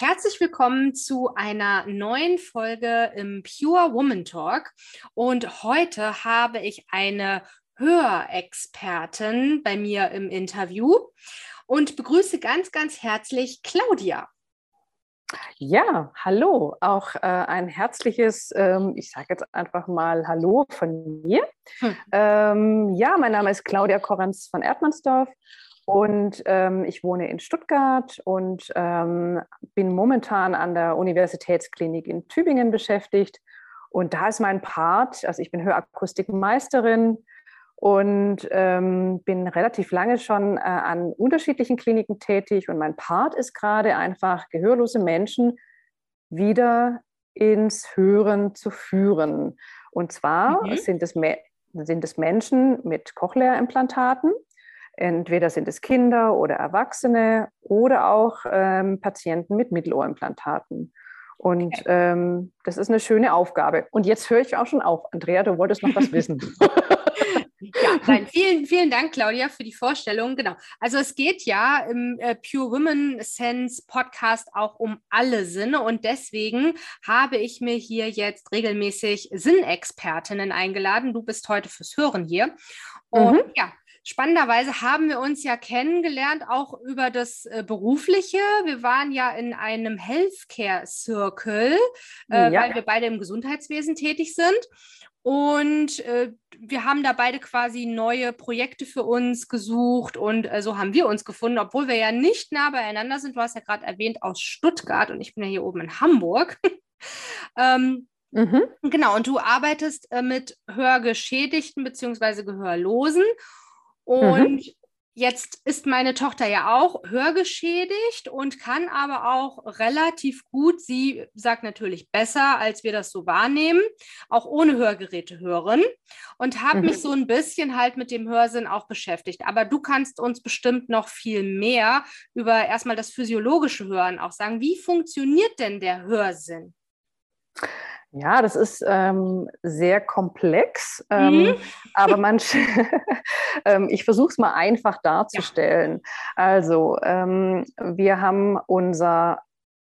Herzlich willkommen zu einer neuen Folge im Pure Woman Talk. Und heute habe ich eine Hörexpertin bei mir im Interview und begrüße ganz, ganz herzlich Claudia. Ja, hallo. Auch äh, ein herzliches, ähm, ich sage jetzt einfach mal Hallo von mir. Hm. Ähm, ja, mein Name ist Claudia Korrenz von Erdmannsdorf und ähm, ich wohne in Stuttgart und ähm, bin momentan an der Universitätsklinik in Tübingen beschäftigt. Und da ist mein Part, also ich bin Hörakustikmeisterin und ähm, bin relativ lange schon äh, an unterschiedlichen Kliniken tätig. Und mein Part ist gerade einfach, gehörlose Menschen wieder ins Hören zu führen. Und zwar mhm. sind, es sind es Menschen mit Cochlea-Implantaten Entweder sind es Kinder oder Erwachsene oder auch ähm, Patienten mit Mittelohrimplantaten. Und okay. ähm, das ist eine schöne Aufgabe. Und jetzt höre ich auch schon auf. Andrea, du wolltest noch was wissen. ja, nein, vielen, vielen Dank, Claudia, für die Vorstellung. Genau. Also es geht ja im äh, Pure Women Sense Podcast auch um alle Sinne und deswegen habe ich mir hier jetzt regelmäßig Sinnexpertinnen eingeladen. Du bist heute fürs Hören hier. Und mhm. ja, Spannenderweise haben wir uns ja kennengelernt, auch über das äh, Berufliche. Wir waren ja in einem Healthcare Circle, äh, ja. weil wir beide im Gesundheitswesen tätig sind. Und äh, wir haben da beide quasi neue Projekte für uns gesucht und äh, so haben wir uns gefunden, obwohl wir ja nicht nah beieinander sind. Du hast ja gerade erwähnt aus Stuttgart und ich bin ja hier oben in Hamburg. ähm, mhm. Genau, und du arbeitest äh, mit Hörgeschädigten bzw. Gehörlosen. Mhm. Und mhm. jetzt ist meine Tochter ja auch hörgeschädigt und kann aber auch relativ gut, sie sagt natürlich besser, als wir das so wahrnehmen, auch ohne Hörgeräte hören und habe mhm. mich so ein bisschen halt mit dem Hörsinn auch beschäftigt. Aber du kannst uns bestimmt noch viel mehr über erstmal das physiologische Hören auch sagen. Wie funktioniert denn der Hörsinn? Ja, das ist ähm, sehr komplex, ähm, mhm. aber man, ähm, ich versuche es mal einfach darzustellen. Ja. Also, ähm, wir haben unser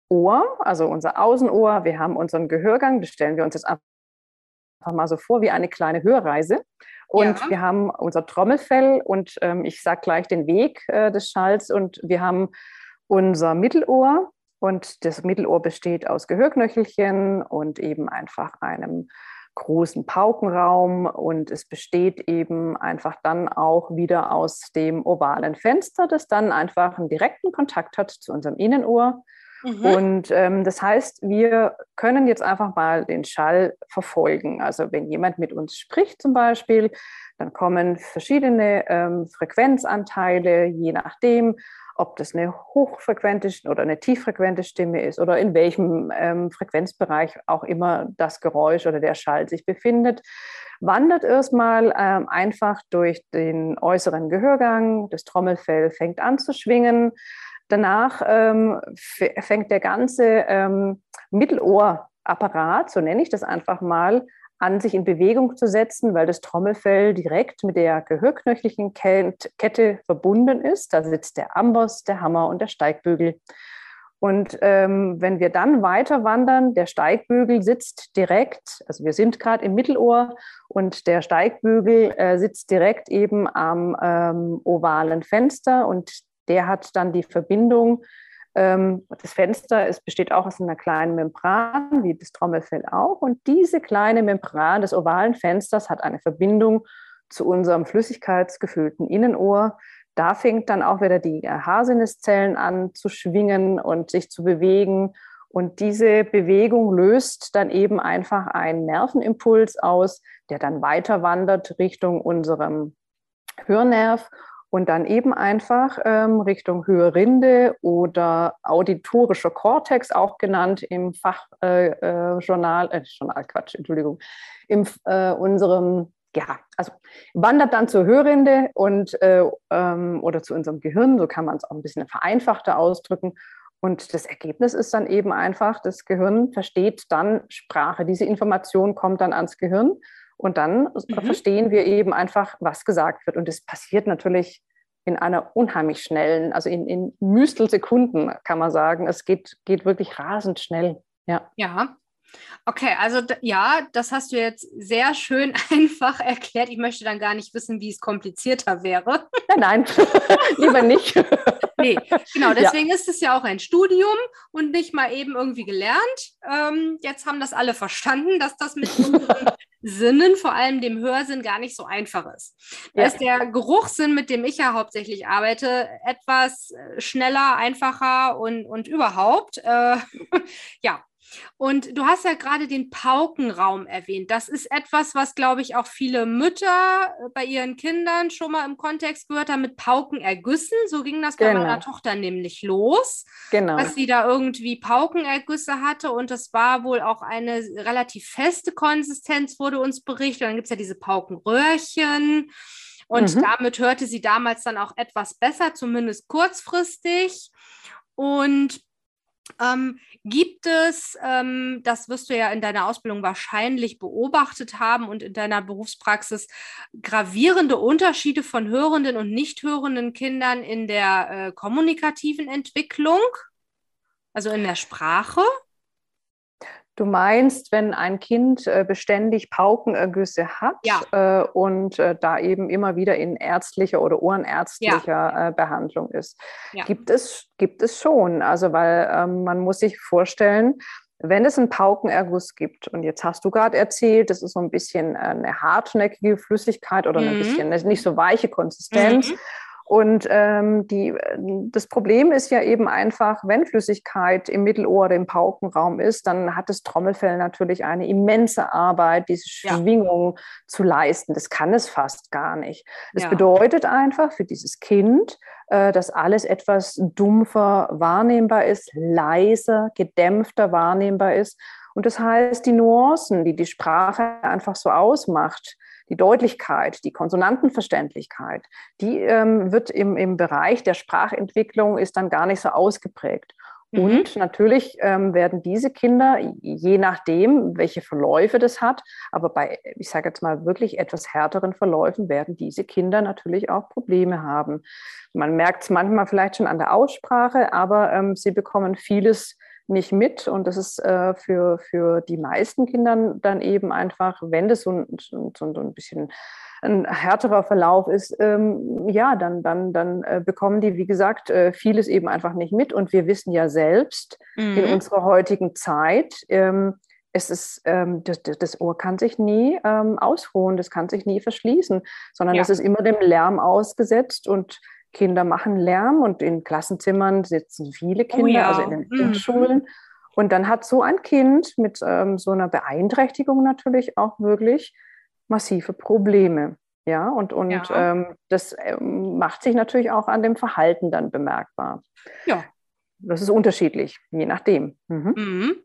Ohr, also unser Außenohr, wir haben unseren Gehörgang, das stellen wir uns jetzt einfach mal so vor wie eine kleine Hörreise. Und ja. wir haben unser Trommelfell und ähm, ich sage gleich den Weg äh, des Schalls und wir haben unser Mittelohr, und das Mittelohr besteht aus Gehörknöchelchen und eben einfach einem großen Paukenraum und es besteht eben einfach dann auch wieder aus dem ovalen Fenster, das dann einfach einen direkten Kontakt hat zu unserem Innenohr. Mhm. Und ähm, das heißt, wir können jetzt einfach mal den Schall verfolgen. Also wenn jemand mit uns spricht zum Beispiel, dann kommen verschiedene ähm, Frequenzanteile, je nachdem, ob das eine hochfrequente oder eine tieffrequente Stimme ist oder in welchem ähm, Frequenzbereich auch immer das Geräusch oder der Schall sich befindet, wandert erstmal ähm, einfach durch den äußeren Gehörgang, das Trommelfell fängt an zu schwingen. Danach ähm, fängt der ganze ähm, Mittelohrapparat, so nenne ich das einfach mal, an sich in Bewegung zu setzen, weil das Trommelfell direkt mit der gehörknöchlichen Kette verbunden ist. Da sitzt der Amboss, der Hammer und der Steigbügel. Und ähm, wenn wir dann weiter wandern, der Steigbügel sitzt direkt, also wir sind gerade im Mittelohr und der Steigbügel äh, sitzt direkt eben am ähm, ovalen Fenster und der hat dann die Verbindung. Ähm, das Fenster es besteht auch aus einer kleinen Membran, wie das Trommelfell auch. Und diese kleine Membran des ovalen Fensters hat eine Verbindung zu unserem flüssigkeitsgefüllten Innenohr da fängt dann auch wieder die Haarsinneszellen an zu schwingen und sich zu bewegen. Und diese Bewegung löst dann eben einfach einen Nervenimpuls aus, der dann weiter wandert Richtung unserem Hörnerv und dann eben einfach ähm, Richtung Hörrinde oder auditorischer Kortex, auch genannt im Fachjournal, äh, äh, Journal, Quatsch, Entschuldigung, in äh, unserem ja, also wandert dann zur Hörrinde und äh, ähm, oder zu unserem Gehirn, so kann man es auch ein bisschen vereinfachter ausdrücken. Und das Ergebnis ist dann eben einfach, das Gehirn versteht dann Sprache. Diese Information kommt dann ans Gehirn und dann mhm. verstehen wir eben einfach, was gesagt wird. Und das passiert natürlich in einer unheimlich schnellen, also in, in Müstelsekunden kann man sagen. Es geht, geht wirklich rasend schnell. Ja. ja, Okay, also ja, das hast du jetzt sehr schön einfach erklärt. Ich möchte dann gar nicht wissen, wie es komplizierter wäre. Nein, nein, lieber nicht. nee, genau, deswegen ja. ist es ja auch ein Studium und nicht mal eben irgendwie gelernt. Ähm, jetzt haben das alle verstanden, dass das mit unseren Sinnen, vor allem dem Hörsinn, gar nicht so einfach ist. Da ist der Geruchssinn, mit dem ich ja hauptsächlich arbeite, etwas äh, schneller, einfacher und, und überhaupt. Äh, ja, und du hast ja gerade den Paukenraum erwähnt. Das ist etwas, was, glaube ich, auch viele Mütter äh, bei ihren Kindern schon mal im Kontext gehört haben mit Paukenergüssen. So ging das genau. bei meiner Tochter nämlich los. Genau. Dass sie da irgendwie Paukenergüsse hatte und das war wohl auch eine relativ feste Konsistenz, wurde uns berichtet. Und dann gibt es ja diese Paukenröhrchen. Und mhm. damit hörte sie damals dann auch etwas besser, zumindest kurzfristig. Und ähm, gibt es, ähm, das wirst du ja in deiner Ausbildung wahrscheinlich beobachtet haben und in deiner Berufspraxis, gravierende Unterschiede von hörenden und nicht hörenden Kindern in der äh, kommunikativen Entwicklung, also in der Sprache? Du meinst, wenn ein Kind äh, beständig Paukenergüsse hat ja. äh, und äh, da eben immer wieder in ärztlicher oder ohrenärztlicher ja. Behandlung ist. Ja. Gibt, es, gibt es schon. Also, weil ähm, man muss sich vorstellen, wenn es einen Paukenerguss gibt, und jetzt hast du gerade erzählt, das ist so ein bisschen eine hartnäckige Flüssigkeit oder mhm. ein bisschen nicht so weiche Konsistenz. Mhm. Und ähm, die, das Problem ist ja eben einfach, wenn Flüssigkeit im Mittelohr oder im Paukenraum ist, dann hat das Trommelfell natürlich eine immense Arbeit, diese Schwingung ja. zu leisten. Das kann es fast gar nicht. Das ja. bedeutet einfach für dieses Kind, äh, dass alles etwas dumpfer wahrnehmbar ist, leiser, gedämpfter wahrnehmbar ist. Und das heißt, die Nuancen, die die Sprache einfach so ausmacht, die Deutlichkeit, die Konsonantenverständlichkeit, die ähm, wird im, im Bereich der Sprachentwicklung ist dann gar nicht so ausgeprägt. Mhm. Und natürlich ähm, werden diese Kinder, je nachdem, welche Verläufe das hat, aber bei, ich sage jetzt mal, wirklich etwas härteren Verläufen, werden diese Kinder natürlich auch Probleme haben. Man merkt es manchmal vielleicht schon an der Aussprache, aber ähm, sie bekommen vieles nicht mit. Und das ist äh, für, für die meisten Kinder dann eben einfach, wenn das so ein, so, so ein bisschen ein härterer Verlauf ist, ähm, ja, dann, dann, dann äh, bekommen die, wie gesagt, äh, vieles eben einfach nicht mit. Und wir wissen ja selbst mhm. in unserer heutigen Zeit, ähm, es ist, ähm, das, das, Ohr kann sich nie ähm, ausruhen, das kann sich nie verschließen, sondern es ist immer dem Lärm ausgesetzt und Kinder machen Lärm und in Klassenzimmern sitzen viele oh Kinder, oh ja. also in den mhm. Grundschulen. Und dann hat so ein Kind mit ähm, so einer Beeinträchtigung natürlich auch wirklich massive Probleme. Ja, und, und ja. Ähm, das ähm, macht sich natürlich auch an dem Verhalten dann bemerkbar. Ja. Das ist unterschiedlich, je nachdem. Mhm. Mhm.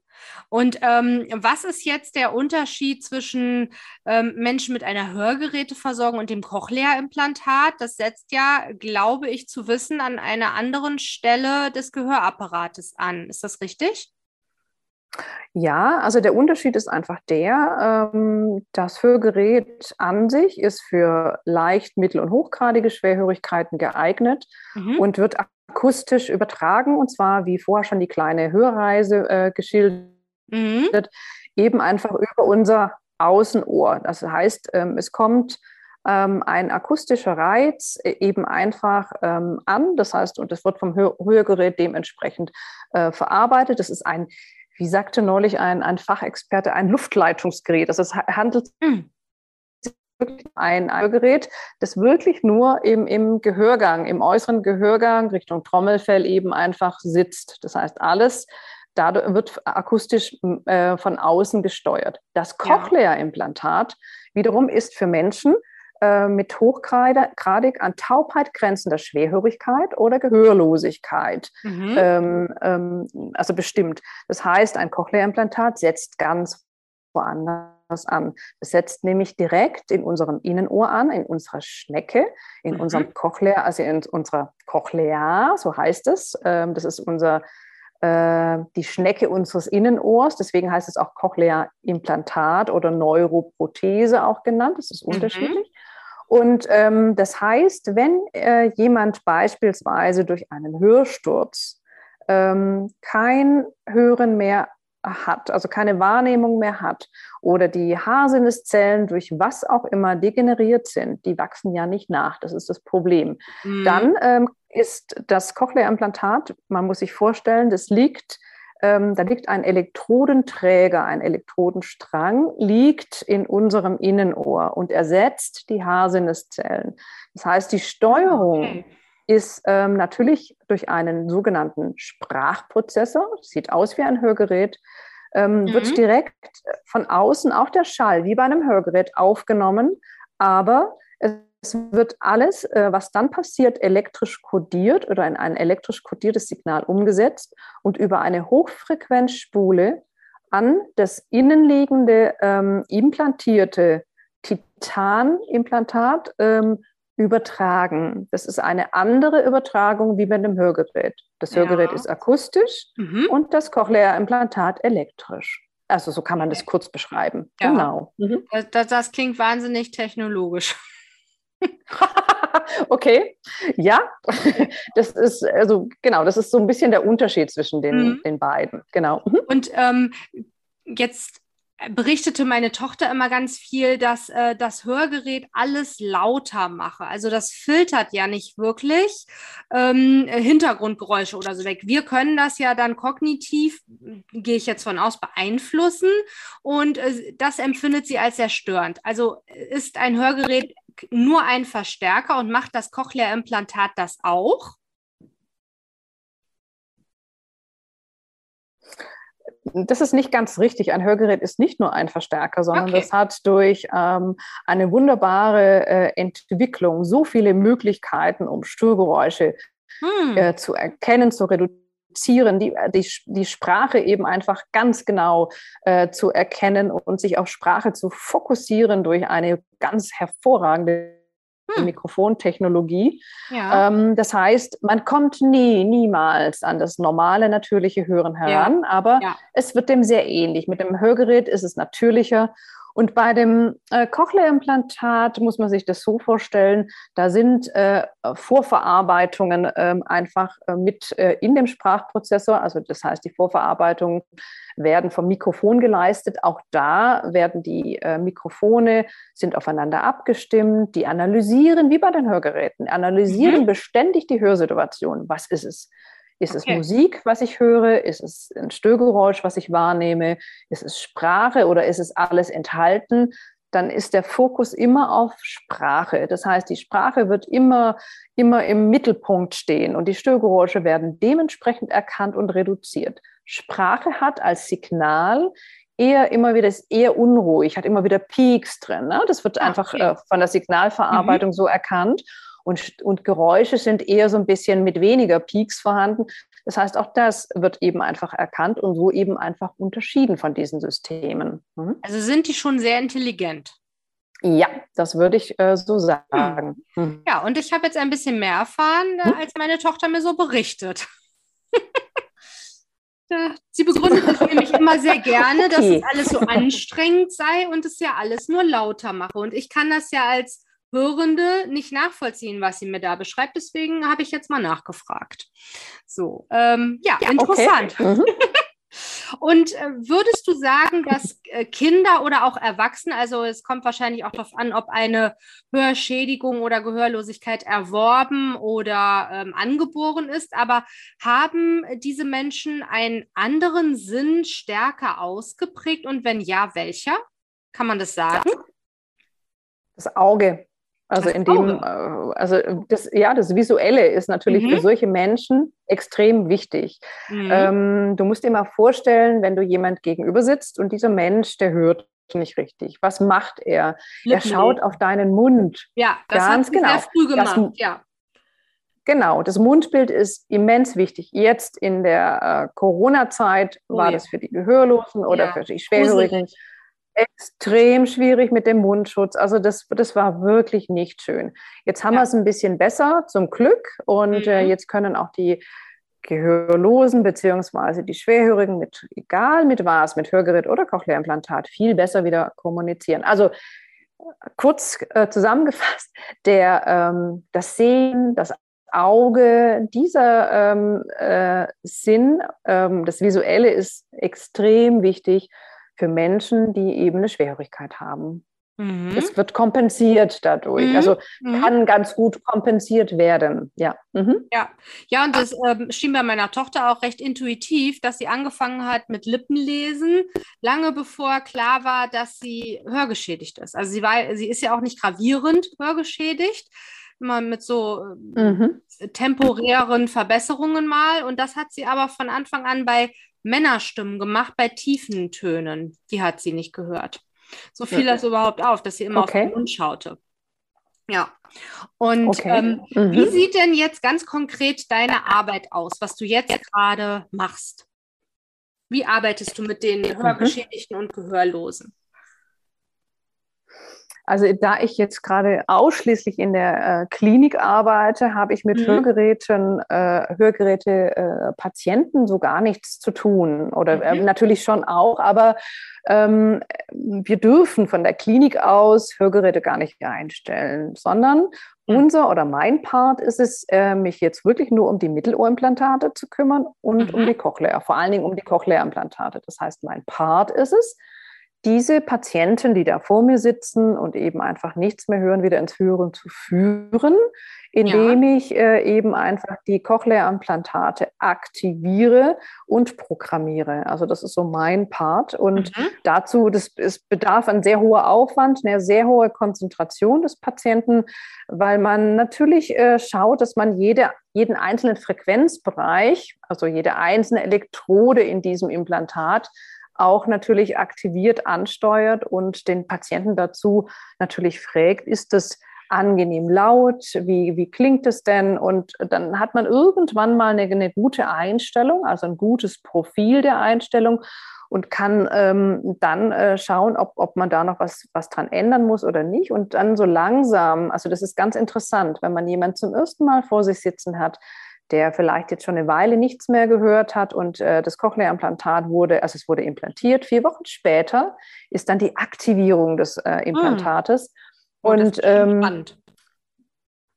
Und ähm, was ist jetzt der Unterschied zwischen ähm, Menschen mit einer Hörgeräteversorgung und dem Cochlea-Implantat? Das setzt ja, glaube ich, zu wissen, an einer anderen Stelle des Gehörapparates an. Ist das richtig? Ja, also der Unterschied ist einfach der, ähm, das Hörgerät an sich ist für leicht, mittel- und hochgradige Schwerhörigkeiten geeignet mhm. und wird akustisch übertragen, und zwar, wie vorher schon die kleine Hörreise äh, geschildert, mhm. eben einfach über unser Außenohr. Das heißt, ähm, es kommt ähm, ein akustischer Reiz äh, eben einfach ähm, an. Das heißt, und das wird vom Hör Hörgerät dementsprechend äh, verarbeitet. Das ist ein, wie sagte neulich ein, ein Fachexperte, ein Luftleitungsgerät. Das handelt mhm ein Hörgerät, das wirklich nur im, im Gehörgang, im äußeren Gehörgang Richtung Trommelfell eben einfach sitzt. Das heißt, alles dadurch wird akustisch äh, von außen gesteuert. Das Cochlea-Implantat wiederum ist für Menschen äh, mit hochgradig an Taubheit grenzender Schwerhörigkeit oder Gehörlosigkeit mhm. ähm, ähm, also bestimmt. Das heißt, ein Cochlea-Implantat setzt ganz woanders an. Es setzt nämlich direkt in unserem Innenohr an, in unserer Schnecke, in mhm. unserem Cochlea, also in unserer Cochlea, so heißt es. Ähm, das ist unser äh, die Schnecke unseres Innenohrs. Deswegen heißt es auch Cochlea-Implantat oder Neuroprothese auch genannt. Das ist mhm. unterschiedlich. Und ähm, das heißt, wenn äh, jemand beispielsweise durch einen Hörsturz ähm, kein Hören mehr hat, also keine Wahrnehmung mehr hat oder die Haarsinneszellen durch was auch immer degeneriert sind, die wachsen ja nicht nach, das ist das Problem. Mhm. Dann ähm, ist das Cochlea-Implantat, man muss sich vorstellen, das liegt ähm, da liegt ein Elektrodenträger, ein Elektrodenstrang, liegt in unserem Innenohr und ersetzt die Haarsinneszellen. Das heißt, die Steuerung okay. ist ähm, natürlich durch einen sogenannten Sprachprozessor, sieht aus wie ein Hörgerät, ähm, mhm. wird direkt von außen auch der Schall wie bei einem Hörgerät aufgenommen, aber es es wird alles, äh, was dann passiert, elektrisch kodiert oder in ein elektrisch kodiertes Signal umgesetzt und über eine Hochfrequenzspule an das innenliegende ähm, implantierte Titanimplantat ähm, übertragen. Das ist eine andere Übertragung wie bei dem Hörgerät. Das Hörgerät ja. ist akustisch mhm. und das Cochlea-Implantat elektrisch. Also so kann man das kurz beschreiben. Ja. Genau. Mhm. Das, das, klingt wahnsinnig technologisch. okay, ja, das ist also genau, das ist so ein bisschen der Unterschied zwischen den, mhm. den beiden. Genau. Mhm. Und ähm, jetzt berichtete meine Tochter immer ganz viel, dass äh, das Hörgerät alles lauter mache. Also das filtert ja nicht wirklich ähm, Hintergrundgeräusche oder so weg. Wir können das ja dann kognitiv, gehe ich jetzt von aus, beeinflussen und äh, das empfindet sie als sehr störend. Also ist ein Hörgerät nur ein Verstärker und macht das Cochlea-Implantat das auch? Das ist nicht ganz richtig. Ein Hörgerät ist nicht nur ein Verstärker, sondern okay. das hat durch ähm, eine wunderbare äh, Entwicklung so viele Möglichkeiten, um Störgeräusche hm. äh, zu erkennen, zu reduzieren reduzieren, die, die, die Sprache eben einfach ganz genau äh, zu erkennen und sich auf Sprache zu fokussieren durch eine ganz hervorragende hm. Mikrofontechnologie. Ja. Ähm, das heißt, man kommt nie, niemals an das normale, natürliche Hören heran, ja. aber ja. es wird dem sehr ähnlich. Mit dem Hörgerät ist es natürlicher und bei dem äh, Cochlea-Implantat muss man sich das so vorstellen, da sind äh, Vorverarbeitungen ähm, einfach äh, mit äh, in dem Sprachprozessor, also das heißt, die Vorverarbeitungen werden vom Mikrofon geleistet. Auch da werden die äh, Mikrofone, sind aufeinander abgestimmt, die analysieren, wie bei den Hörgeräten, analysieren mhm. beständig die Hörsituation. Was ist es? Ist okay. es Musik, was ich höre? Ist es ein Störgeräusch, was ich wahrnehme? Ist es Sprache oder ist es alles enthalten? Dann ist der Fokus immer auf Sprache. Das heißt, die Sprache wird immer, immer im Mittelpunkt stehen und die Störgeräusche werden dementsprechend erkannt und reduziert. Sprache hat als Signal eher immer wieder, ist eher unruhig, hat immer wieder Peaks drin. Ne? Das wird ah, einfach okay. äh, von der Signalverarbeitung mhm. so erkannt. Und, und Geräusche sind eher so ein bisschen mit weniger Peaks vorhanden. Das heißt, auch das wird eben einfach erkannt und so eben einfach unterschieden von diesen Systemen. Hm? Also sind die schon sehr intelligent. Ja, das würde ich äh, so sagen. Hm. Ja, und ich habe jetzt ein bisschen mehr erfahren, äh, hm? als meine Tochter mir so berichtet. Sie begründet das nämlich immer sehr gerne, okay. dass es alles so anstrengend sei und es ja alles nur lauter mache. Und ich kann das ja als Hörende nicht nachvollziehen, was sie mir da beschreibt. Deswegen habe ich jetzt mal nachgefragt. So, ähm, ja, ja, interessant. Okay. Mhm. Und äh, würdest du sagen, dass äh, Kinder oder auch Erwachsene, also es kommt wahrscheinlich auch darauf an, ob eine Hörschädigung oder Gehörlosigkeit erworben oder ähm, angeboren ist, aber haben diese Menschen einen anderen Sinn stärker ausgeprägt und wenn ja, welcher? Kann man das sagen? Das Auge. Also in dem, äh, also das, ja, das Visuelle ist natürlich mhm. für solche Menschen extrem wichtig. Mhm. Ähm, du musst dir mal vorstellen, wenn du jemand gegenüber sitzt und dieser Mensch, der hört nicht richtig. Was macht er? Lippen er schaut auf deinen Mund. Ja, das Ganz hat genau. sehr früh gemacht. Das, ja. Genau, das Mundbild ist immens wichtig. Jetzt in der äh, Corona-Zeit oh, war ja. das für die Gehörlosen oder ja. für die Schwerhörigen extrem schwierig mit dem Mundschutz. Also das, das war wirklich nicht schön. Jetzt haben ja. wir es ein bisschen besser, zum Glück. Und äh, mhm. äh, jetzt können auch die Gehörlosen beziehungsweise die Schwerhörigen mit, egal mit was, mit Hörgerät oder Cochlea-Implantat, viel besser wieder kommunizieren. Also kurz äh, zusammengefasst, der, ähm, das Sehen, das Auge, dieser ähm, äh, Sinn, ähm, das Visuelle ist extrem wichtig für Menschen, die eben eine Schwerhörigkeit haben. Mhm. Es wird kompensiert dadurch. Mhm. Also mhm. kann ganz gut kompensiert werden. Ja. Mhm. Ja. ja, und das ähm, schien bei meiner Tochter auch recht intuitiv, dass sie angefangen hat mit Lippenlesen, lange bevor klar war, dass sie hörgeschädigt ist. Also sie war, sie ist ja auch nicht gravierend hörgeschädigt, immer mit so mhm. temporären Verbesserungen mal. Und das hat sie aber von Anfang an bei Männerstimmen gemacht bei tiefen Tönen. Die hat sie nicht gehört. So fiel das überhaupt auf, dass sie immer okay. auf den Mund schaute. Ja. Und okay. ähm, mhm. wie sieht denn jetzt ganz konkret deine Arbeit aus, was du jetzt gerade machst? Wie arbeitest du mit den mhm. Hörgeschädigten und Gehörlosen? Also da ich jetzt gerade ausschließlich in der äh, Klinik arbeite, habe ich mit mhm. Hörgeräten, äh, Hörgeräte äh, Patienten so gar nichts zu tun. Oder äh, mhm. natürlich schon auch, aber ähm, wir dürfen von der Klinik aus Hörgeräte gar nicht einstellen, sondern mhm. unser oder mein Part ist es, äh, mich jetzt wirklich nur um die Mittelohrimplantate zu kümmern und um die Cochlea, vor allen Dingen um die Cochlea-Implantate. Das heißt, mein Part ist es, diese Patienten, die da vor mir sitzen und eben einfach nichts mehr hören, wieder ins Hören zu führen, indem ja. ich äh, eben einfach die Cochlea-Implantate aktiviere und programmiere. Also das ist so mein Part. Und mhm. dazu, das es bedarf ein sehr hoher Aufwand, eine sehr hohe Konzentration des Patienten, weil man natürlich äh, schaut, dass man jede, jeden einzelnen Frequenzbereich, also jede einzelne Elektrode in diesem Implantat, auch natürlich aktiviert ansteuert und den Patienten dazu natürlich fragt, ist das angenehm laut, wie, wie klingt es denn? Und dann hat man irgendwann mal eine, eine gute Einstellung, also ein gutes Profil der Einstellung und kann ähm, dann äh, schauen, ob, ob man da noch was, was dran ändern muss oder nicht. Und dann so langsam, also das ist ganz interessant, wenn man jemanden zum ersten Mal vor sich sitzen hat, der vielleicht jetzt schon eine Weile nichts mehr gehört hat und äh, das Cochlea-Implantat wurde, also es wurde implantiert. Vier Wochen später ist dann die Aktivierung des äh, Implantates. Hm. Und ähm,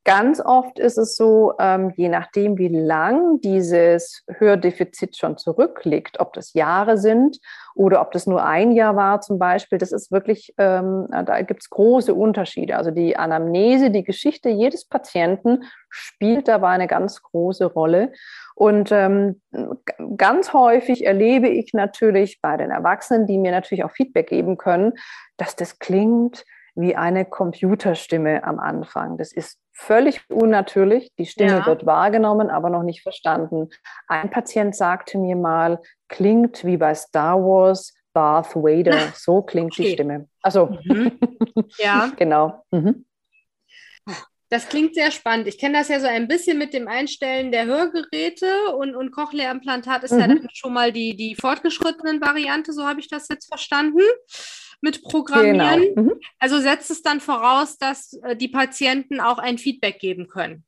Ganz oft ist es so, ähm, je nachdem, wie lang dieses Hördefizit schon zurückliegt, ob das Jahre sind oder ob das nur ein Jahr war zum Beispiel, das ist wirklich, ähm, da gibt es große Unterschiede. Also die Anamnese, die Geschichte jedes Patienten spielt dabei eine ganz große Rolle. Und ähm, ganz häufig erlebe ich natürlich bei den Erwachsenen, die mir natürlich auch Feedback geben können, dass das klingt wie eine Computerstimme am Anfang. Das ist völlig unnatürlich. Die Stimme ja. wird wahrgenommen, aber noch nicht verstanden. Ein Patient sagte mir mal, klingt wie bei Star Wars Darth Vader. So klingt okay. die Stimme. Also, mhm. ja. genau. Mhm. Das klingt sehr spannend. Ich kenne das ja so ein bisschen mit dem Einstellen der Hörgeräte und, und Cochlea-Implantat ist mhm. ja dann schon mal die, die fortgeschrittenen Variante, so habe ich das jetzt verstanden mit Programmieren. Genau. Mhm. Also setzt es dann voraus, dass äh, die Patienten auch ein Feedback geben können.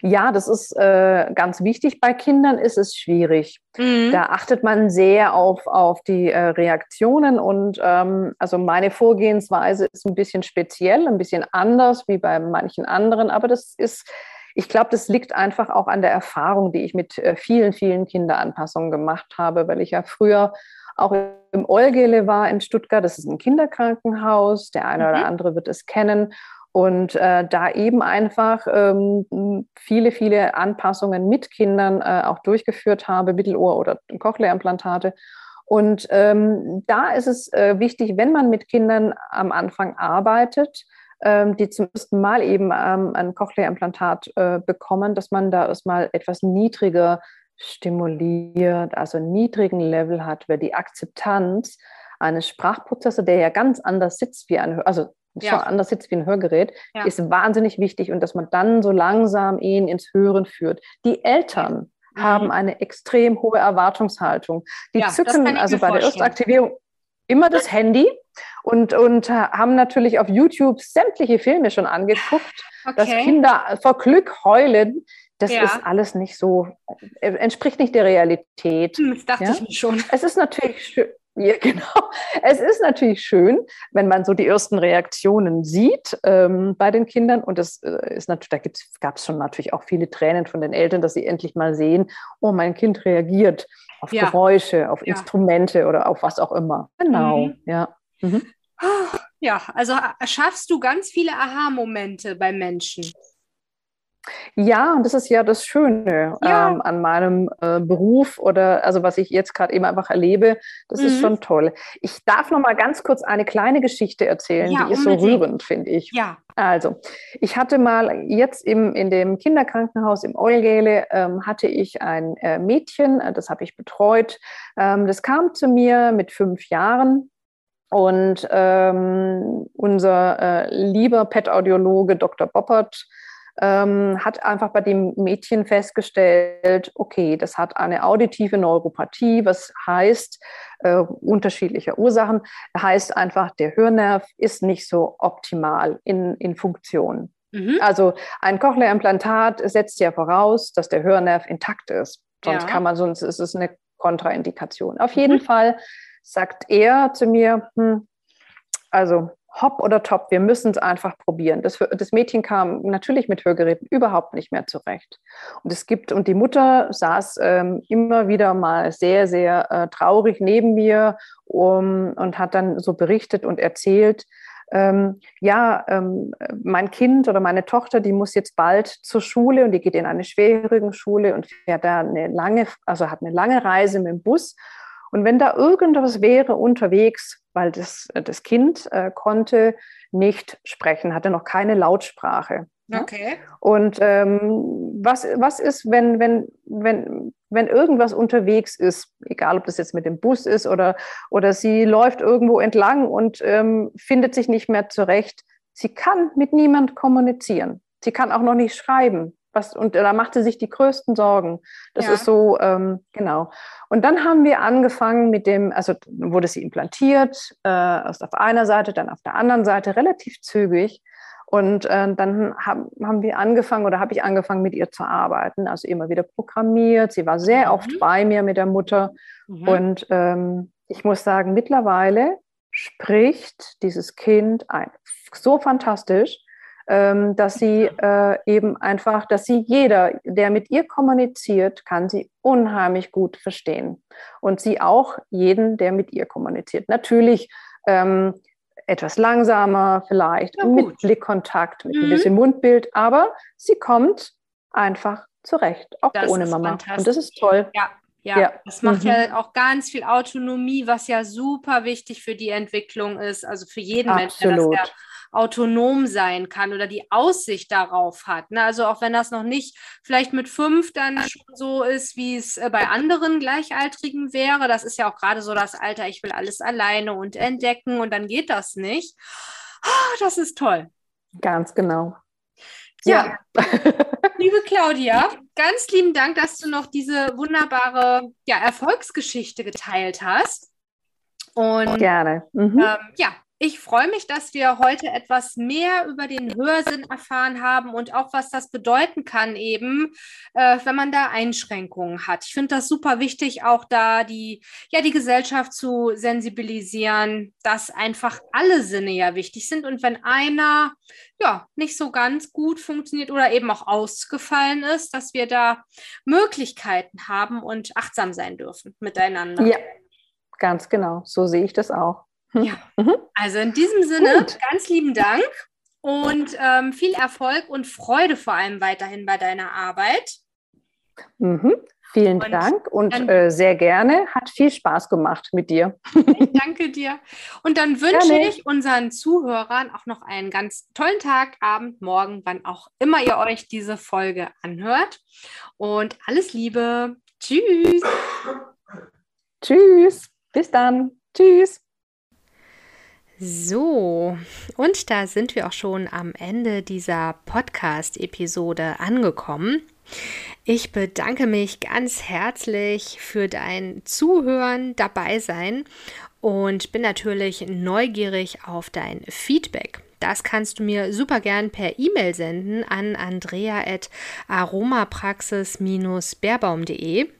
Ja, das ist äh, ganz wichtig. Bei Kindern ist es schwierig. Mhm. Da achtet man sehr auf, auf die äh, Reaktionen und ähm, also meine Vorgehensweise ist ein bisschen speziell, ein bisschen anders wie bei manchen anderen, aber das ist, ich glaube, das liegt einfach auch an der Erfahrung, die ich mit äh, vielen, vielen Kinderanpassungen gemacht habe, weil ich ja früher auch im Olgele war in Stuttgart. Das ist ein Kinderkrankenhaus. Der eine mhm. oder andere wird es kennen. Und äh, da eben einfach ähm, viele, viele Anpassungen mit Kindern äh, auch durchgeführt habe, Mittelohr- oder Cochlea-Implantate. Und ähm, da ist es äh, wichtig, wenn man mit Kindern am Anfang arbeitet, ähm, die zum ersten Mal eben ähm, ein Cochlea-Implantat äh, bekommen, dass man da erstmal etwas niedriger stimuliert, also einen niedrigen Level hat, weil die Akzeptanz eines Sprachprozesses, der ja ganz anders sitzt wie ein, also ja. schon anders sitzt wie ein Hörgerät, ja. ist wahnsinnig wichtig und dass man dann so langsam ihn ins Hören führt. Die Eltern mhm. haben eine extrem hohe Erwartungshaltung. Die ja, zücken also bei der Erstaktivierung immer das Handy und, und haben natürlich auf YouTube sämtliche Filme schon angeguckt, okay. dass Kinder vor Glück heulen. Das ja. ist alles nicht so, äh, entspricht nicht der Realität. Hm, das dachte ja? ich mir schon. Es ist natürlich schön, ja, genau. Es ist natürlich schön, wenn man so die ersten Reaktionen sieht ähm, bei den Kindern. Und das äh, ist natürlich, da gab es schon natürlich auch viele Tränen von den Eltern, dass sie endlich mal sehen, oh, mein Kind reagiert auf ja. Geräusche, auf. Instrumente oder auf was auch immer. Genau, mhm. ja. Mhm. Ja, also erschaffst du ganz viele Aha-Momente bei Menschen. Ja, und das ist ja das Schöne ja. Ähm, an meinem äh, Beruf oder also was ich jetzt gerade eben einfach erlebe, das mhm. ist schon toll. Ich darf noch mal ganz kurz eine kleine Geschichte erzählen, ja, die ist so rührend, finde ich. Ja. Also, ich hatte mal jetzt im, in dem Kinderkrankenhaus im Eulgele ähm, hatte ich ein äh, Mädchen, äh, das habe ich betreut. Ähm, das kam zu mir mit fünf Jahren und ähm, unser äh, lieber Pet-Audiologe Dr. Boppert ähm, hat einfach bei dem Mädchen festgestellt, okay, das hat eine auditive Neuropathie, was heißt äh, unterschiedliche Ursachen, heißt einfach, der Hörnerv ist nicht so optimal in, in Funktion. Mhm. Also ein Cochlea-Implantat setzt ja voraus, dass der Hörnerv intakt ist. Sonst ja. kann man, sonst ist es eine Kontraindikation. Auf jeden mhm. Fall sagt er zu mir, hm, also hopp oder top, wir müssen es einfach probieren. Das, das, Mädchen kam natürlich mit Hörgeräten überhaupt nicht mehr zurecht. Und es gibt, und die Mutter saß ähm, immer wieder mal sehr, sehr äh, traurig neben mir um, und hat dann so berichtet und erzählt, ähm, ja, ähm, mein Kind oder meine Tochter, die muss jetzt bald zur Schule und die geht in eine schwierigen Schule und fährt da eine lange, also hat eine lange Reise mit dem Bus. Und wenn da irgendwas wäre unterwegs, weil das, äh, das Kind äh, konnte nicht sprechen, hatte noch keine Lautsprache. Okay. Und ähm, was, was ist, wenn, wenn, wenn, wenn irgendwas unterwegs ist, egal ob das jetzt mit dem Bus ist oder, oder sie läuft irgendwo entlang und ähm, findet sich nicht mehr zurecht, sie kann mit niemand kommunizieren. Sie kann auch noch nicht schreiben. Was, und da machte sich die größten Sorgen. Das ja. ist so, ähm, genau. Und dann haben wir angefangen mit dem, also wurde sie implantiert, äh, erst auf einer Seite, dann auf der anderen Seite, relativ zügig. Und äh, dann haben, haben wir angefangen oder habe ich angefangen, mit ihr zu arbeiten. Also immer wieder programmiert. Sie war sehr mhm. oft bei mir mit der Mutter. Mhm. Und ähm, ich muss sagen, mittlerweile spricht dieses Kind ein, so fantastisch dass sie äh, eben einfach, dass sie jeder, der mit ihr kommuniziert, kann sie unheimlich gut verstehen. Und sie auch jeden, der mit ihr kommuniziert. Natürlich ähm, etwas langsamer vielleicht, ja, mit Blickkontakt, mit mhm. ein bisschen Mundbild, aber sie kommt einfach zurecht, auch das ohne Mama. Und das ist toll. Ja. Ja, ja, das macht mhm. ja auch ganz viel Autonomie, was ja super wichtig für die Entwicklung ist, also für jeden Absolut. Menschen, der das autonom sein kann oder die Aussicht darauf hat. Ne? Also auch wenn das noch nicht vielleicht mit fünf dann schon so ist, wie es äh, bei anderen Gleichaltrigen wäre. Das ist ja auch gerade so das Alter, ich will alles alleine und entdecken und dann geht das nicht. Oh, das ist toll. Ganz genau. Ja, ja. liebe Claudia, ganz lieben Dank, dass du noch diese wunderbare ja, Erfolgsgeschichte geteilt hast. Und Gerne. Mhm. Ähm, ja, ich freue mich, dass wir heute etwas mehr über den Hörsinn erfahren haben und auch, was das bedeuten kann, eben, äh, wenn man da Einschränkungen hat. Ich finde das super wichtig, auch da die, ja, die Gesellschaft zu sensibilisieren, dass einfach alle Sinne ja wichtig sind. Und wenn einer ja nicht so ganz gut funktioniert oder eben auch ausgefallen ist, dass wir da Möglichkeiten haben und achtsam sein dürfen miteinander. Ja, ganz genau. So sehe ich das auch. Ja, mhm. also in diesem Sinne, Gut. ganz lieben Dank und ähm, viel Erfolg und Freude vor allem weiterhin bei deiner Arbeit. Mhm. Vielen und Dank und äh, sehr gerne. Hat viel Spaß gemacht mit dir. Ich danke dir. Und dann wünsche gerne. ich unseren Zuhörern auch noch einen ganz tollen Tag, Abend, Morgen, wann auch immer ihr euch diese Folge anhört. Und alles Liebe. Tschüss. Tschüss. Bis dann. Tschüss. So, und da sind wir auch schon am Ende dieser Podcast-Episode angekommen. Ich bedanke mich ganz herzlich für dein Zuhören, dabei sein und bin natürlich neugierig auf dein Feedback. Das kannst du mir super gern per E-Mail senden an andrea.aromapraxis-beerbaum.de.